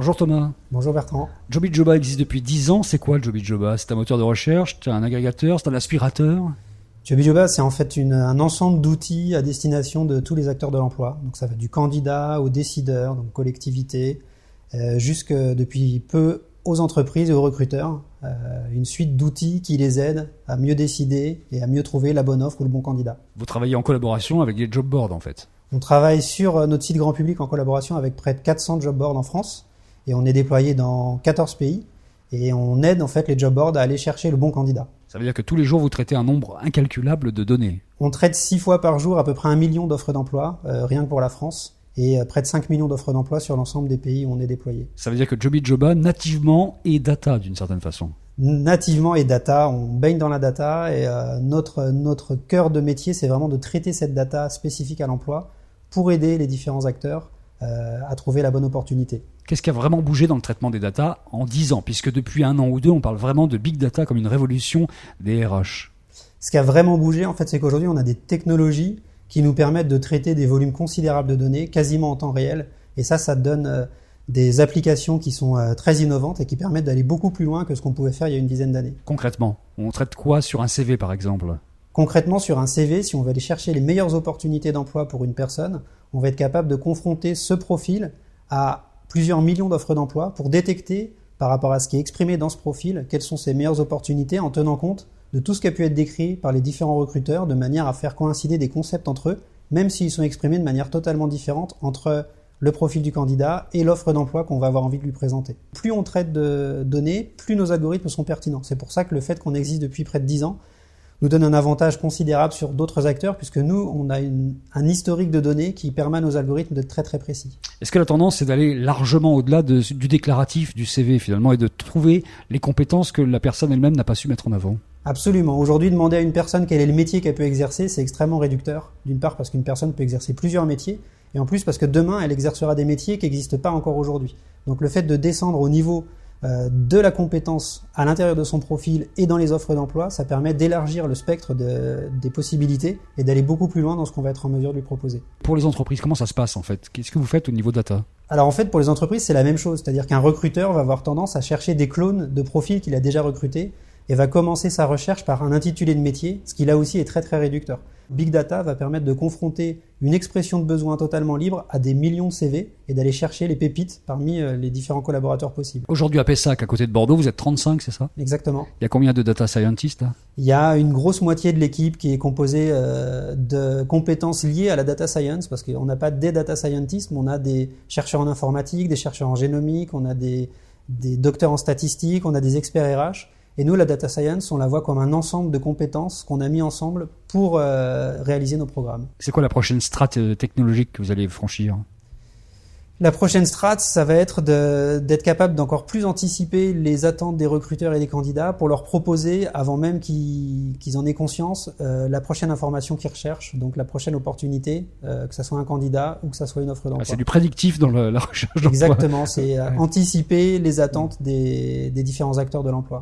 Bonjour Thomas. Bonjour Bertrand. Joby Joba existe depuis 10 ans. C'est quoi le Joby Joba? C'est un moteur de recherche, c'est un agrégateur, c'est un aspirateur? Joby Joba, c'est en fait une, un ensemble d'outils à destination de tous les acteurs de l'emploi. Donc ça va du candidat aux décideurs, donc collectivités, euh, jusque depuis peu aux entreprises et aux recruteurs. Euh, une suite d'outils qui les aident à mieux décider et à mieux trouver la bonne offre ou le bon candidat. Vous travaillez en collaboration avec les job boards en fait? On travaille sur euh, notre site grand public en collaboration avec près de 400 job boards en France et on est déployé dans 14 pays et on aide en fait les job boards à aller chercher le bon candidat. Ça veut dire que tous les jours vous traitez un nombre incalculable de données. On traite six fois par jour à peu près un million d'offres d'emploi, euh, rien que pour la France, et euh, près de 5 millions d'offres d'emploi sur l'ensemble des pays où on est déployé. Ça veut dire que Joby Joba nativement est data d'une certaine façon. Nativement et data, on baigne dans la data et euh, notre, notre cœur de métier, c'est vraiment de traiter cette data spécifique à l'emploi pour aider les différents acteurs à trouver la bonne opportunité. Qu'est-ce qui a vraiment bougé dans le traitement des data en 10 ans? Puisque depuis un an ou deux, on parle vraiment de big data comme une révolution des RH. Ce qui a vraiment bougé, en fait, c'est qu'aujourd'hui, on a des technologies qui nous permettent de traiter des volumes considérables de données quasiment en temps réel. Et ça, ça donne euh, des applications qui sont euh, très innovantes et qui permettent d'aller beaucoup plus loin que ce qu'on pouvait faire il y a une dizaine d'années. Concrètement, on traite quoi sur un CV par exemple? Concrètement, sur un CV, si on veut aller chercher les meilleures opportunités d'emploi pour une personne, on va être capable de confronter ce profil à plusieurs millions d'offres d'emploi pour détecter, par rapport à ce qui est exprimé dans ce profil, quelles sont ses meilleures opportunités en tenant compte de tout ce qui a pu être décrit par les différents recruteurs de manière à faire coïncider des concepts entre eux, même s'ils sont exprimés de manière totalement différente entre le profil du candidat et l'offre d'emploi qu'on va avoir envie de lui présenter. Plus on traite de données, plus nos algorithmes sont pertinents. C'est pour ça que le fait qu'on existe depuis près de 10 ans nous donne un avantage considérable sur d'autres acteurs, puisque nous, on a une, un historique de données qui permet à nos algorithmes d'être très très précis. Est-ce que la tendance, c'est d'aller largement au-delà de, du déclaratif du CV finalement et de trouver les compétences que la personne elle-même n'a pas su mettre en avant? Absolument. Aujourd'hui, demander à une personne quel est le métier qu'elle peut exercer, c'est extrêmement réducteur. D'une part parce qu'une personne peut exercer plusieurs métiers, et en plus parce que demain, elle exercera des métiers qui n'existent pas encore aujourd'hui. Donc le fait de descendre au niveau de la compétence à l'intérieur de son profil et dans les offres d'emploi, ça permet d'élargir le spectre de, des possibilités et d'aller beaucoup plus loin dans ce qu'on va être en mesure de lui proposer. Pour les entreprises, comment ça se passe en fait? Qu'est-ce que vous faites au niveau data? Alors en fait, pour les entreprises, c'est la même chose. C'est-à-dire qu'un recruteur va avoir tendance à chercher des clones de profils qu'il a déjà recrutés et va commencer sa recherche par un intitulé de métier, ce qui là aussi est très très réducteur. Big Data va permettre de confronter une expression de besoin totalement libre à des millions de CV et d'aller chercher les pépites parmi euh, les différents collaborateurs possibles. Aujourd'hui à Pessac, à côté de Bordeaux, vous êtes 35, c'est ça? Exactement. Il y a combien de data scientists là? Il y a une grosse moitié de l'équipe qui est composée euh, de compétences liées à la data science, parce qu'on n'a pas des data scientists, mais on a des chercheurs en informatique, des chercheurs en génomique, on a des, des docteurs en statistiques, on a des experts RH. Et nous, la data science, on la voit comme un ensemble de compétences qu'on a mis ensemble pour euh, réaliser nos programmes. C'est quoi la prochaine strate euh, technologique que vous allez franchir? La prochaine strate, ça va être d'être capable d'encore plus anticiper les attentes des recruteurs et des candidats pour leur proposer, avant même qu'ils en aient conscience, euh, la prochaine information qu'ils recherchent, donc la prochaine opportunité, euh, que ça soit un candidat ou que ça soit une offre d'emploi. Ah, C'est du prédictif dans le- la recherche d'emploi. Exactement, c'est euh, Ouais. anticiper les attentes des, des différents acteurs de l'emploi.